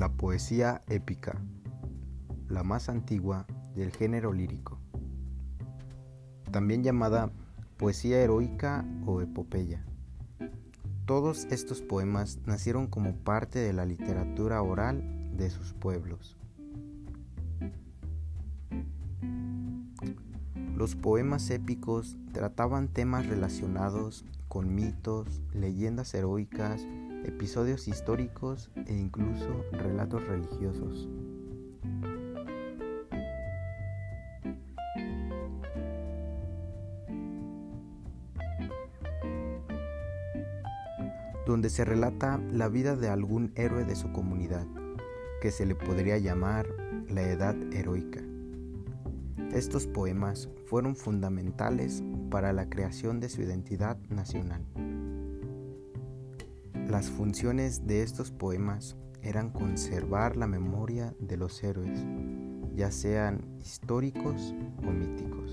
La poesía épica, la más antigua del género lírico, también llamada poesía heroica o epopeya. Todos estos poemas nacieron como parte de la literatura oral de sus pueblos. Los poemas épicos trataban temas relacionados con mitos, leyendas heroicas, episodios históricos e incluso relatos religiosos. donde se relata la vida de algún héroe de su comunidad, que se le podría llamar la Edad Heroica. Estos poemas fueron fundamentales para la creación de su identidad nacional. Las funciones de estos poemas eran conservar la memoria de los héroes, ya sean históricos o míticos.